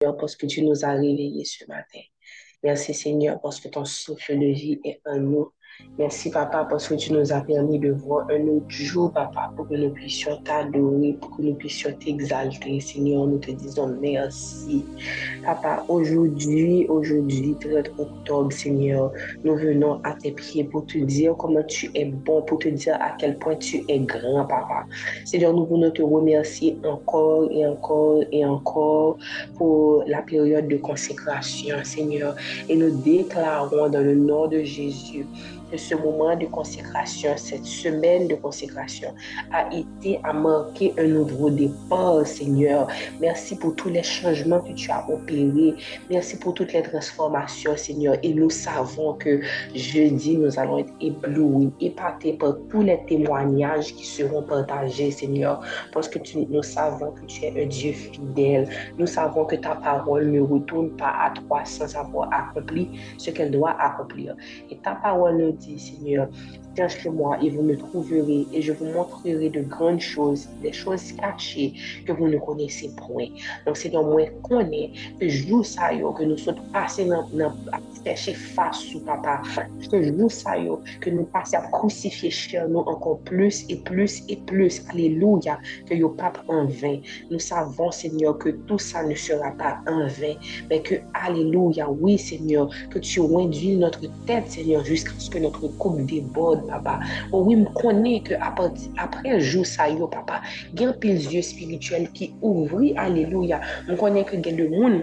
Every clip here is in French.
parce que tu nous as réveillés ce matin. Merci Seigneur parce que ton souffle de vie est en nous. Merci, papa, parce que tu nous as permis de voir un autre jour, papa, pour que nous puissions t'adorer, pour que nous puissions t'exalter. Seigneur, nous te disons merci. Papa, aujourd'hui, aujourd'hui, 30 octobre, Seigneur, nous venons à tes pieds pour te dire comment tu es bon, pour te dire à quel point tu es grand, papa. Seigneur, nous voulons te remercier encore et encore et encore pour la période de consécration, Seigneur. Et nous déclarons dans le nom de Jésus que ce moment de consécration, cette semaine de consécration a été à marquer un nouveau départ, Seigneur. Merci pour tous les changements que tu as opérés. Merci pour toutes les transformations, Seigneur. Et nous savons que jeudi, nous allons être éblouis, épatés par tous les témoignages qui seront partagés, Seigneur, parce que nous savons que tu es un Dieu fidèle. Nous savons que ta parole ne retourne pas à toi sans avoir accompli ce qu'elle doit accomplir. Et ta parole nous dit, Seigneur, chez moi et vous me trouverez et je vous montrerai de grandes choses, des choses cachées que vous ne connaissez point. Donc, Seigneur, moi, connais que je ça, que nous sommes passés à chercher face au papa. Que je ça, que nous passons à crucifier chez nous encore plus et plus et plus. Alléluia, que yo pape en vain. Nous savons, Seigneur, que tout ça ne sera pas en vain, mais que, Alléluia, oui, Seigneur, que tu induis notre tête, Seigneur, jusqu'à ce que notre coupe déborde papa. Ou wim konen ke apre jou sa yo, papa, gen pil zye spirituel ki ouvri, aleluya. M konen ke gen de moun,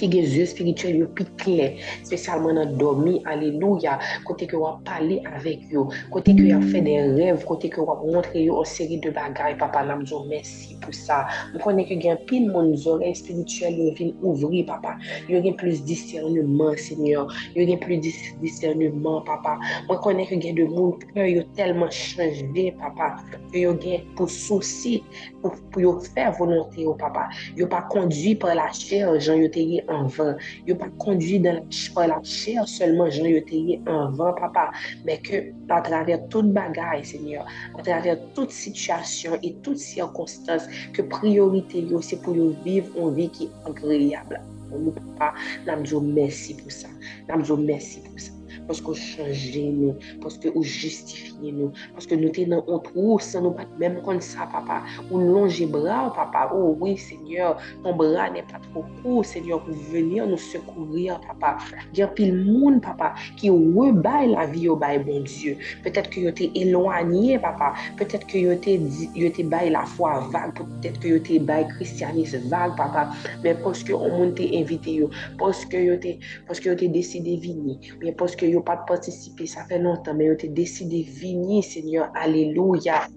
ki gen zye spirituel yo pi kler, spesyalman nan domi, aleluya, kote ke wap pale avek yo, kote ke wap fe de rev, kote ke wap montre yo an seri de bagay, papa nam zo, mersi pou sa. Mwen konen ke gen pil moun zorey spirituel yo vin ouvri, papa. Yo gen plus discernement, seigneur. Yo gen plus dis discernement, papa. Mwen konen ke gen de moun kre yo telman chanje, papa. Yo gen pou souci, pou, pou yo fe volante yo, papa. Yo pa kondwi par la chère, jan yo te gen anvan. Yo pa kondwi dan la chèr selman jan yo te ye anvan, papa. Men ke pa traver tout bagay, seigneur, pa traver tout situasyon et tout sirkonstans ke priorite yo se pou yo viv an vi ki agriyable. Nou pa, namdou mersi pou sa. Namdou mersi pou sa. paske ou chanje nou, paske ou justifiye nou, paske nou te nan ont ou, sa nou pat mèm kon sa, papa, ou longe bra, papa, ou, oui, seigneur, ton bra ne pa tro kou, seigneur, pou venir nou sekourir, papa, gen pil moun, papa, ki ou we bay la vi yo bay, bon Diyo, petèt ki yo te elwanye, papa, petèt ki yo te, yo te bay la fwa vague, petèt ki yo te bay kristianis vague, papa, men paske ou moun te invite yo, paske yo te, paske yo te deside vini, men paske yo yo pat patisipe, sa fe lontan, men yo te deside vini, Senyor, aleluya.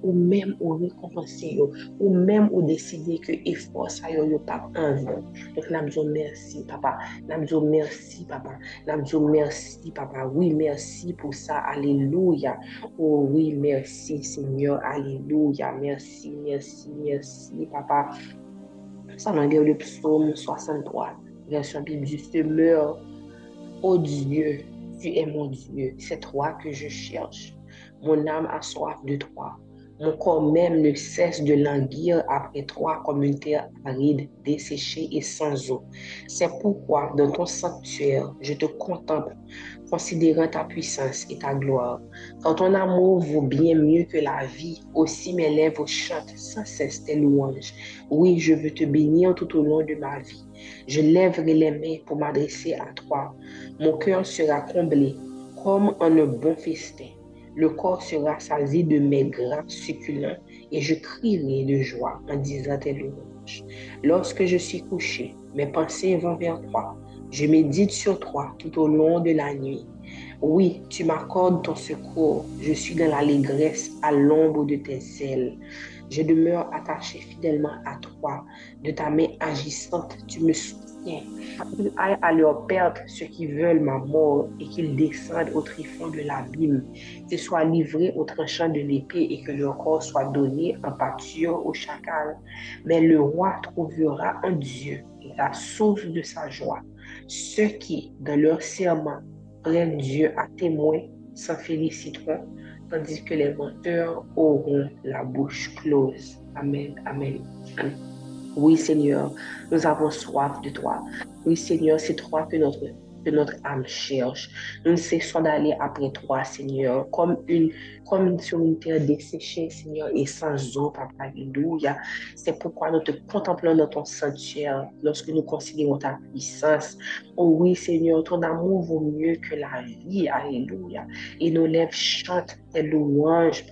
Ou menm ou rekompense yo, ou menm ou deside ke efor sa yo yo pap anvan. Dok namzo mersi papa, namzo mersi papa, namzo mersi papa. Oui, mersi pou sa, aleluya. Oh oui, mersi Senyor, aleluya. Mersi, mersi, mersi papa. Sa nan gen le psoum 63, versyon bib juste meur. Oh Dieu, tu es mon Dieu, c'est toi que je cherche. Mon âme a soif de toi. Mon corps même ne cesse de languir après toi comme une terre aride, desséchée et sans eau? C'est pourquoi dans ton sanctuaire, je te contemple, considérant ta puissance et ta gloire. Quand ton amour vaut bien mieux que la vie, aussi mes lèvres chantent sans cesse tes louanges. Oui, je veux te bénir tout au long de ma vie. Je lèverai les mains pour m'adresser à toi. Mon cœur sera comblé comme en un bon festin. Le corps sera sasi de mes gras succulents et je crierai de joie en disant tes louanges. Lorsque je suis couché, mes pensées vont vers toi. Je médite sur toi tout au long de la nuit. Oui, tu m'accordes ton secours. Je suis dans l'allégresse à l'ombre de tes ailes. Je demeure attaché fidèlement à toi. De ta main agissante, tu me soutiens. Qu'ils aillent à leur perte ceux qui veulent ma mort et qu'ils descendent au tréfonds de l'abîme. Qu'ils soient livrés au tranchant de l'épée et que leur corps soit donné en pâture au chacal. Mais le roi trouvera en Dieu la source de sa joie. Ceux qui, dans leur serment, prennent Dieu à témoin, s'en féliciteront tandis que les menteurs auront la bouche close. Amen, amen. Oui, Seigneur, nous avons soif de toi. Oui, Seigneur, c'est toi que notre que notre âme cherche. Nous ne cessons d'aller après toi, Seigneur, comme, une, comme sur une terre desséchée, Seigneur, et sans eau, Papa. Alléluia. C'est pourquoi nous te contemplons dans ton sanctuaire lorsque nous considérons ta puissance. Oh oui, Seigneur, ton amour vaut mieux que la vie. Alléluia. Et nos lèvres chantent tes louanges,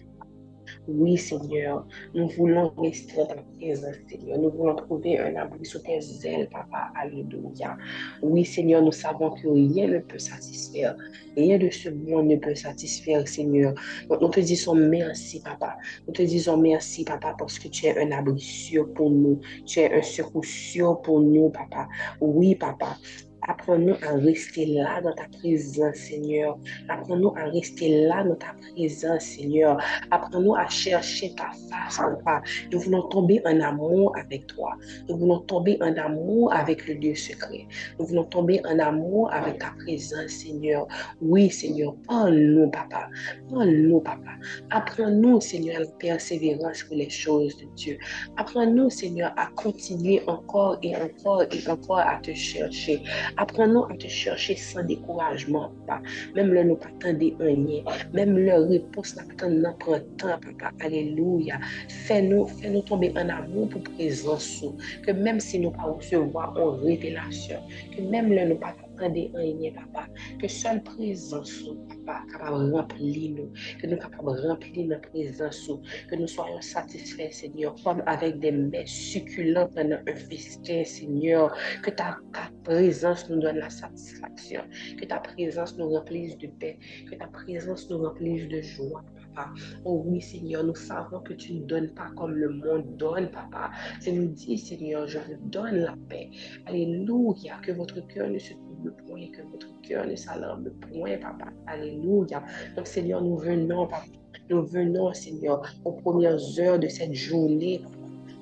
oui, Seigneur, nous voulons rester dans ta présence, Seigneur. Nous voulons trouver un abri sous tes ailes, Papa. Alléluia. Oui, Seigneur, nous savons que rien ne peut satisfaire. Rien de ce monde ne peut satisfaire, Seigneur. Donc, nous te disons merci, Papa. Nous te disons merci, Papa, parce que tu es un abri sûr pour nous. Tu es un secours sûr pour nous, Papa. Oui, Papa. Apprends-nous à rester là dans ta présence, Seigneur. Apprends-nous à rester là dans ta présence, Seigneur. Apprends-nous à chercher ta face, Papa. Nous voulons tomber en amour avec toi. Nous voulons tomber en amour avec le Dieu secret. Nous voulons tomber en amour avec ta présence, Seigneur. Oui, Seigneur, parle-nous, Papa. Parle-nous, Papa. Apprends-nous, Seigneur, la persévérance pour les choses de Dieu. Apprends-nous, Seigneur, à continuer encore et encore et encore à te chercher Apprenons à te chercher sans découragement, papa. Même là, nous pas rien. Même leur réponse n'a pas notre temps, papa. Alléluia. Fais-nous, fais-nous tomber en amour pour présence. Que même si nous pas recevoir en révélation, que même là, nous pas attendez rien, papa. Que seule présence, papa, remplir nous. Que nous capables de remplir notre présence, que nous soyons satisfaits, Seigneur, comme avec des mets succulents pendant un festin, Seigneur. Que ta, présence nous donne la satisfaction. Que ta présence nous remplisse de paix. Que ta présence nous remplisse de joie. Papa. Oh oui, Seigneur, nous savons que tu ne donnes pas comme le monde donne, Papa. C'est nous dit, Seigneur, je vous donne la paix. Alléluia, que votre cœur ne se point, que votre cœur ne s'alarme point, Papa. Alléluia. Donc, Seigneur, nous venons, Papa. Nous venons, Seigneur, aux premières heures de cette journée,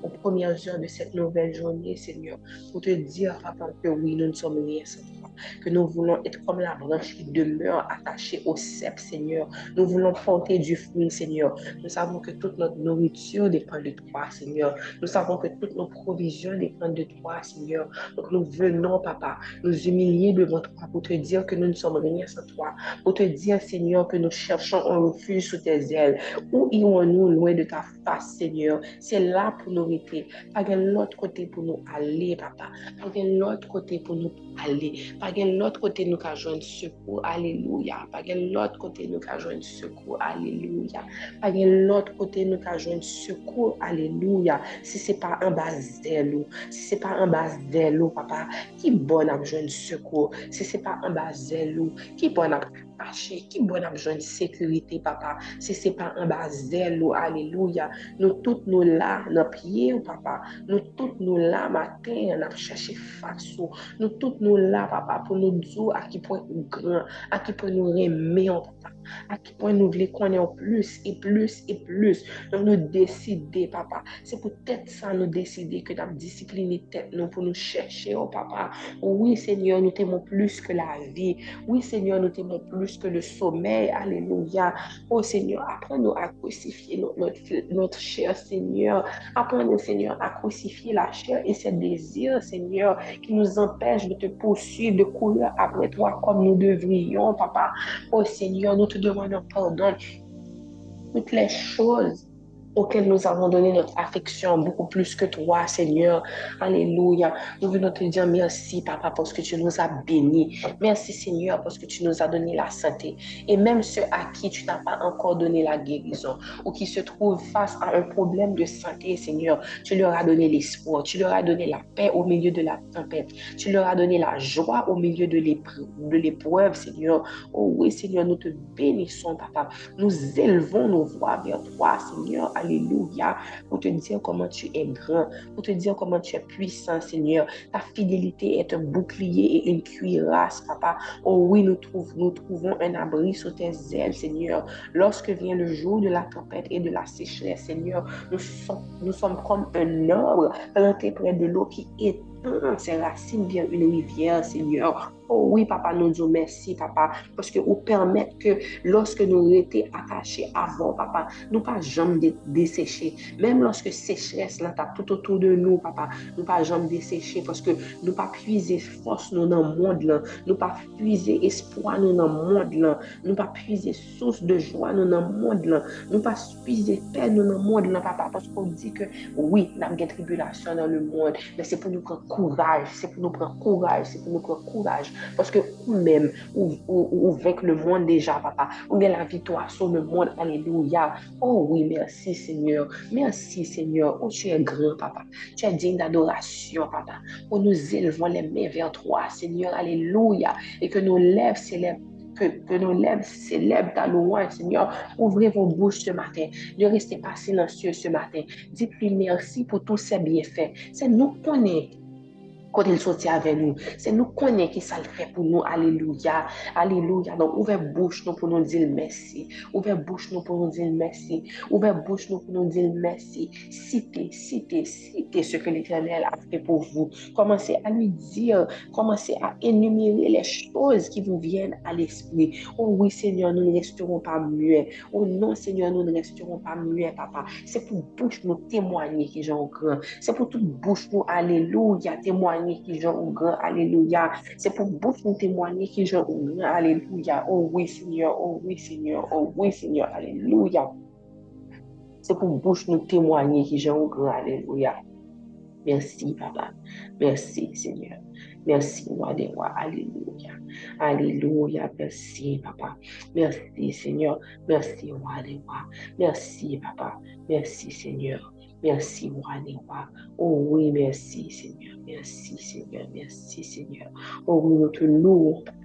aux premières heures de cette nouvelle journée, Seigneur, pour te dire, Papa, que oui, nous ne sommes rien sans toi que nous voulons être comme la branche qui demeure attachée au cep, Seigneur. Nous voulons porter du fruit, Seigneur. Nous savons que toute notre nourriture dépend de toi, Seigneur. Nous savons que toutes nos provisions dépendent de toi, Seigneur. Donc nous venons, Papa, nous humilier devant toi pour te dire que nous ne sommes rien sans toi. Pour te dire, Seigneur, que nous cherchons un refuge sous tes ailes. Où irons-nous loin de ta face, Seigneur? C'est là pour nous sekurite, pa gen lot kote pou nou ale, papa, pa gen lot kote pou nou ale, pa gen lot kote nou ka jwen sekou, aleluya, pa gen lot kote nou ka jwen sekou, aleluya, pa gen lot kote nou ka jwen sekou, aleluya, si se pa an bas delou, si se pa an bas delou, papa, ki bon ap jwen sekou, si se pa an bas delou, ki bon ap apache, ki bon ap jwenn sekurite papa, se se pa an bazel ou aleluya, nou tout nou la nan piye ou papa, nou tout nou la maten an ap chache fasyo, nou tout nou la papa pou nou djou a ki pou nou gran, a ki pou nou reme ou papa. À qui point nous voulons connaître plus et plus et plus. Donc nous décider, papa. C'est peut-être ça nous décider que nous discipliner tête nous pour nous chercher, oh papa. Oui, Seigneur, nous t'aimons plus que la vie. Oui, Seigneur, nous t'aimons plus que le sommeil. Alléluia. Oh Seigneur, apprends-nous à crucifier notre, notre, chair, Seigneur. Apprends-nous, Seigneur, à crucifier la chair et ses désirs, Seigneur, qui nous empêchent de te poursuivre, de courir après toi comme nous devrions, Papa. Oh Seigneur, nous te demandons pardon. Toutes les choses auquel nous avons donné notre affection beaucoup plus que toi, Seigneur. Alléluia. Nous venons te dire merci, Papa, parce que tu nous as bénis. Merci, Seigneur, parce que tu nous as donné la santé. Et même ceux à qui tu n'as pas encore donné la guérison ou qui se trouvent face à un problème de santé, Seigneur, tu leur as donné l'espoir, tu leur as donné la paix au milieu de la tempête, tu leur as donné la joie au milieu de l'épreuve, Seigneur. Oh oui, Seigneur, nous te bénissons, Papa. Nous élevons nos voix vers toi, Seigneur. Alléluia. Pour te dire comment tu es grand. Pour te dire comment tu es puissant, Seigneur. Ta fidélité est un bouclier et une cuirasse, Papa. Oh oui, nous, trouvons, nous trouvons un abri sous tes ailes, Seigneur. Lorsque vient le jour de la tempête et de la sécheresse, Seigneur, nous sommes, comme un arbre planté près de l'eau qui étend ses racines vers une rivière, Seigneur. Oh oui, papa, nous disons merci, papa, parce que vous permettez que lorsque nous étions attachés avant, papa, nous pas jamais desséchés. Même lorsque sécheresse là, tout autour de nous, papa, nous pas jamais desséchés parce que nous pas puiser force nous dans le monde là, nous pas puiser espoir nous dans le monde là, nous pas puiser source de joie nous dans le monde là, nous pas puiser paix nous dans le monde là, papa, parce qu'on dit que oui, nous avons des tribulations dans le monde, mais c'est pour nous prendre courage, c'est pour nous prendre courage, c'est pour nous prendre courage. Parce que vous-même, ou, ou, le monde déjà, papa, ou bien la victoire sur le monde, alléluia. Oh oui, merci Seigneur, merci Seigneur, oh tu es grand, papa, tu es digne d'adoration, papa, oh nous élevons les mains vers toi, Seigneur, alléluia, et que nos lèvres s'élèvent que, que, nos lèvres ta louange, Seigneur. Ouvrez vos bouches ce matin. Ne restez pas silencieux ce matin. Dites-lui merci pour tous ses bienfaits. C'est nous connaître quand il sortit avec nous. C'est nous connaître qui ça le fait pour nous. Alléluia. Alléluia. Donc, ouvrez bouche nous pour nous dire merci. Ouvrez bouche nous pour nous dire merci. Ouvrez bouche nous pour nous dire merci. Citez, citez, citez ce que l'Éternel a fait pour vous. Commencez à lui dire, commencez à énumérer les choses qui vous viennent à l'esprit. Oh oui, Seigneur, nous ne resterons pas muets. Oh non, Seigneur, nous ne resterons pas muets, papa. C'est pour bouche nous témoigner qui j'en grand. C'est pour toute bouche nous, alléluia, témoigner qui j'en au grand, alléluia. C'est pour bouche nous témoigner qui j'en au grand, alléluia. Oh oui, Seigneur, oh oui, Seigneur, oh oui, Seigneur, alléluia. C'est pour bouche nous témoigner qui j'en au grand, alléluia. Merci, Papa. Merci, Seigneur. Merci, roi des rois. Alléluia. Alléluia. Merci, Papa. Merci, Seigneur. Merci, roi des rois. Merci, Papa. Merci, Seigneur. Merci, roi des rois. Oh oui, merci, Seigneur. Merci, Seigneur. Merci, Seigneur. Oh oui, nous te louons, Papa.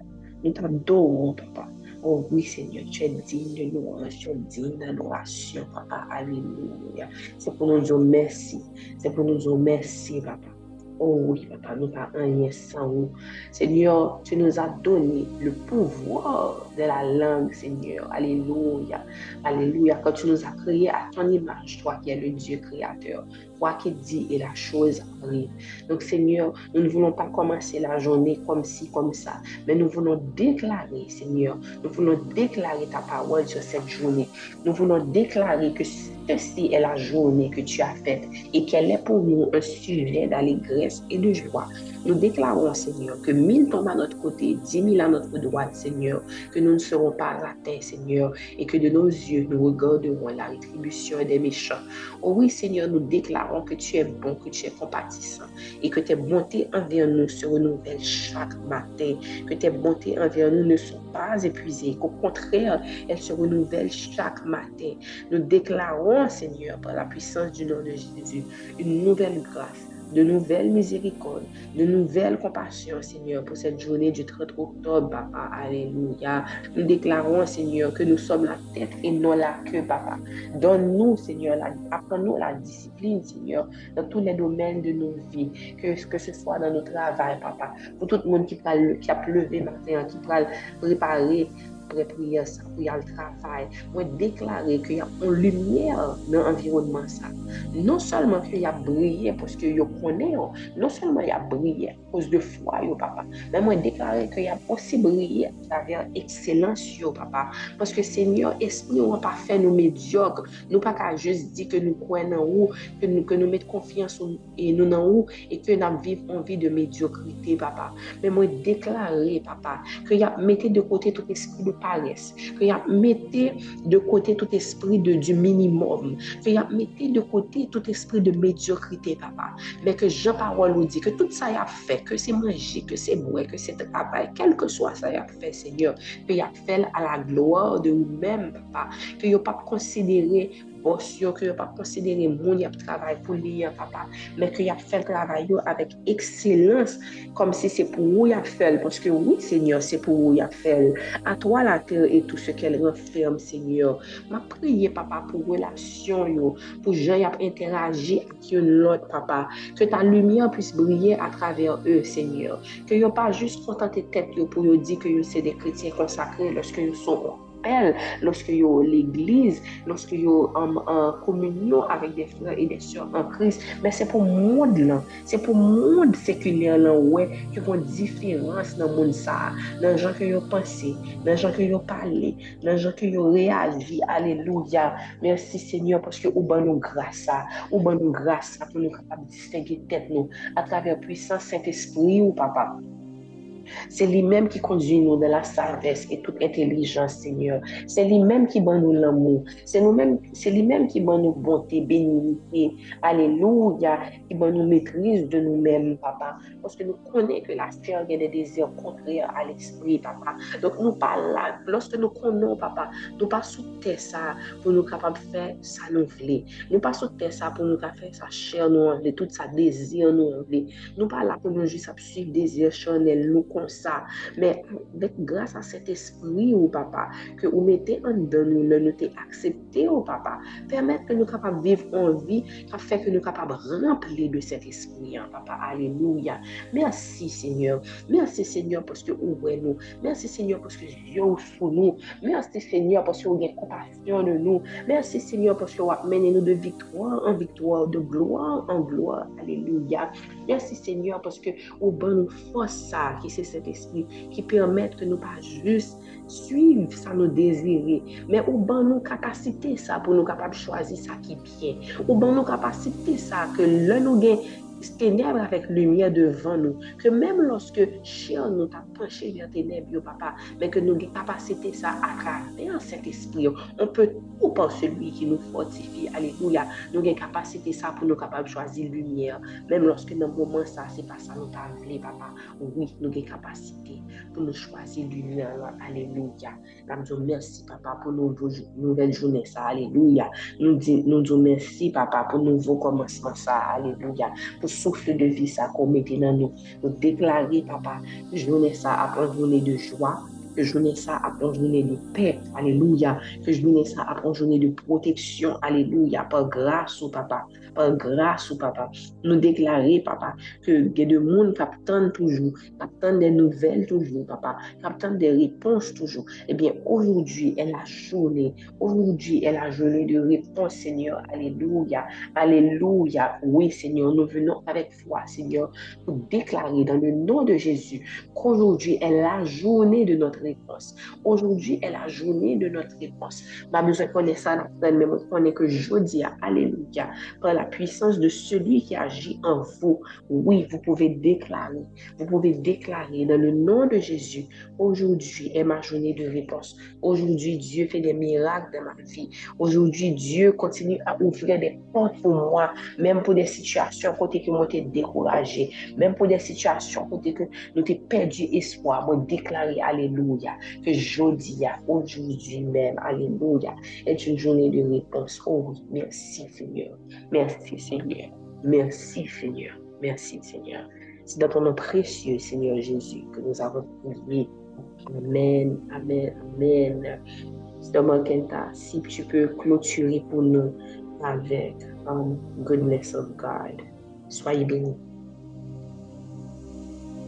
Nous t'adorons, Papa. Oh oui, Seigneur, tu es digne de louange, tu es digne d'adoration, Papa. Alléluia. C'est pour nous dire merci. C'est pour nous dire merci, Papa. Oh oui, papa, nous pas rien sans. Seigneur, tu nous as donné le pouvoir de la langue, Seigneur. Alléluia. Alléluia. Quand tu nous as créés à ton image, toi qui es le Dieu créateur, quoi qu'il dit et la chose arrive. Donc, Seigneur, nous ne voulons pas commencer la journée comme ci, comme ça, mais nous voulons déclarer, Seigneur, nous voulons déclarer ta parole sur cette journée. Nous voulons déclarer que ceci est la journée que tu as faite et qu'elle est pour nous un sujet d'allégresse et de joie. Nous déclarons, Seigneur, que mille tombent à notre côté, dix mille à notre droite, Seigneur, que nous ne serons pas atteints, Seigneur, et que de nos yeux, nous regarderons la rétribution des méchants. Oh oui, Seigneur, nous déclarons que tu es bon, que tu es compatissant, et que tes bontés envers nous se renouvellent chaque matin, que tes bontés envers nous ne sont pas épuisées, qu'au contraire, elles se renouvellent chaque matin. Nous déclarons, Seigneur, par la puissance du nom de Jésus, une nouvelle grâce de nouvelles miséricordes, de nouvelles compassions, Seigneur, pour cette journée du 30 octobre, Papa. Alléluia. Nous déclarons, Seigneur, que nous sommes la tête et non la queue, Papa. Donne-nous, Seigneur, apprends-nous la discipline, Seigneur, dans tous les domaines de nos vies, que, ce soit dans notre travail, Papa. Pour tout le monde qui, a pleuvé matin, qui va préparer apre priya sa, pou yal travay, mwen deklare ki yon lumiye nan environman sa. Non solman ki yon brye, poske yon konen yo, non solman yon brye, pos de fwa yo papa, men mwen deklare ki yon osi brye, traver ekselans yo papa, poske senyor, espri ou an pa fe nou medyok, nou pa ka just di ke nou kwen nan ou, ke nou, nou met konfians ou nou nan ou, e ke nan viv anvi de medyokrite papa. Men mwen deklare papa, ki yon mette de kote tout espri nou paresse, que y a mettez de côté tout esprit de, du minimum, que y a mettez de côté tout esprit de médiocrité, papa. Mais que Jean-Parole nous dit que tout ça y a fait, que c'est manger, que c'est boire, que c'est travail, quel que soit ça y a fait, Seigneur, que y a fait à la gloire de nous-mêmes, papa, que y a pas considéré bos yo, ki yo pa konsidere moun yap travay pou li yap papa, men ki yap fel travay yo avèk ekselans, kom si se pou ou yap fel, poske oui, Seigneur, se pou ou yap fel, a toa la ter et tout se kel renferme, Seigneur, ma priye, papa, pou relasyon yo, pou jen yap interagi ak yon lot, papa, ke ta lumiye pwis brye a traver e, Seigneur, ke yo pa jist kontante tet yo pou yo di ke yo se de kretien konsakre loske yo son kon. appel, lorsque yo l'église, lorsque yo en, en communion avec des frères et des sœurs en Christ. Mais c'est pour monde là, c'est pour monde séculaire là, ouais, qui font différence dans monde ça, dans gens que yo pensé, dans gens que yo parlé, dans gens que yo réagi. Alléluia. Merci Seigneur parce que ou ban nous grâce à, ou ban nous grâce à pour nous capables distinguer tête nous à travers puissance Saint-Esprit ou papa. C'est lui-même qui conduit nous dans la sagesse et toute intelligence, Seigneur. C'est lui-même qui donne nous l'amour. C'est nous-mêmes, c'est lui-même qui donne nous bonté, bénignité. Alléluia. Qui donne nous maîtrise de nous-mêmes, papa. Parce que nous connaissons que la chair a des désirs contraires à l'esprit, papa. Donc, nous pas là. Lorsque nous connaissons, papa, nous pas sous ça pour nous capables de faire ça nous voulons. Nous pas sous ça pour nous faire sa chair nous voulons, tout ça désir nous voulons. Nous pas là pour nous juste suivre désir charnel nous kon sa. Men, dek grasa set espri ou oh, papa, ke ou mette an dan nou, nou te aksepte ou oh, papa, permette ke nou kapab viv an vi, ka fek ke nou kapab rempli de set espri an papa. Aleluya. Mersi Seigneur. Mersi Seigneur poske ou wè nou. Mersi Seigneur poske yo sou nou. Mersi Seigneur poske ou gen kompasyon nou. Merci Seigneur parce que vous mené nous de victoire en victoire, de gloire en gloire. Alléluia. Merci Seigneur parce que vous bonne force ça, qui c'est Saint-Esprit qui permettent que nous pas juste suivre ça nous désirer, mais au ban nous capacité ça pour nous capables de choisir ça qui est bien. Au ban nous capacité ça que l'un nous gagne ténèbres avec lumière devant nous. Que même lorsque chien nous t'a penché vers ténèbres, papa, mais que nous avons capacité ça à travers cet esprit. On peut tout par celui qui nous fortifie. Alléluia. Nous avons capacité ça pour nous capables choisir lumière. Même lorsque dans le moment ça, c'est pas ça nous t'a papa. Oui, nous avons capacité pour nous choisir lumière. Alléluia. Nous merci, papa, pour nos nouvelles journées. Alléluia. Nous disons merci, papa, pour nouveau commencement, ça. Alléluia. pou soufle de vi sa kon mette nan nou. Nou deklare, papa, jounen sa apon jounen de jwa, que journée ça après journée de paix, alléluia, que journée ça après journée de protection, alléluia, par grâce au papa, par grâce au papa. Nous déclarer, papa, que y a des monde toujours, qui des nouvelles toujours, papa, qui des réponses toujours. Eh bien, aujourd'hui est la journée, aujourd'hui est la journée de réponse, Seigneur, alléluia, alléluia. Oui, Seigneur, nous venons avec foi, Seigneur, pour déclarer dans le nom de Jésus qu'aujourd'hui est la journée de notre Aujourd'hui est la journée de notre réponse. Ma besoin connaît ça, mais moi connais que jeudi, alléluia, par la puissance de celui qui agit en vous. Oui, vous pouvez déclarer, vous pouvez déclarer dans le nom de Jésus, aujourd'hui est ma journée de réponse. Aujourd'hui, Dieu fait des miracles dans ma vie. Aujourd'hui, Dieu continue à ouvrir des portes pour moi, même pour des situations côté que moi t'ai découragé, même pour des situations côté que nous perdu espoir. Moi déclarer alléluia que jeudi, aujourd'hui même, alléluia, est une journée de réponse. Oh merci Seigneur. Merci Seigneur. Merci Seigneur. Merci Seigneur. C'est dans ton nom précieux, Seigneur Jésus, que nous avons prié. Amen, amen, amen. Si tu peux clôturer pour nous avec um, goodness of God. Soyez bénis.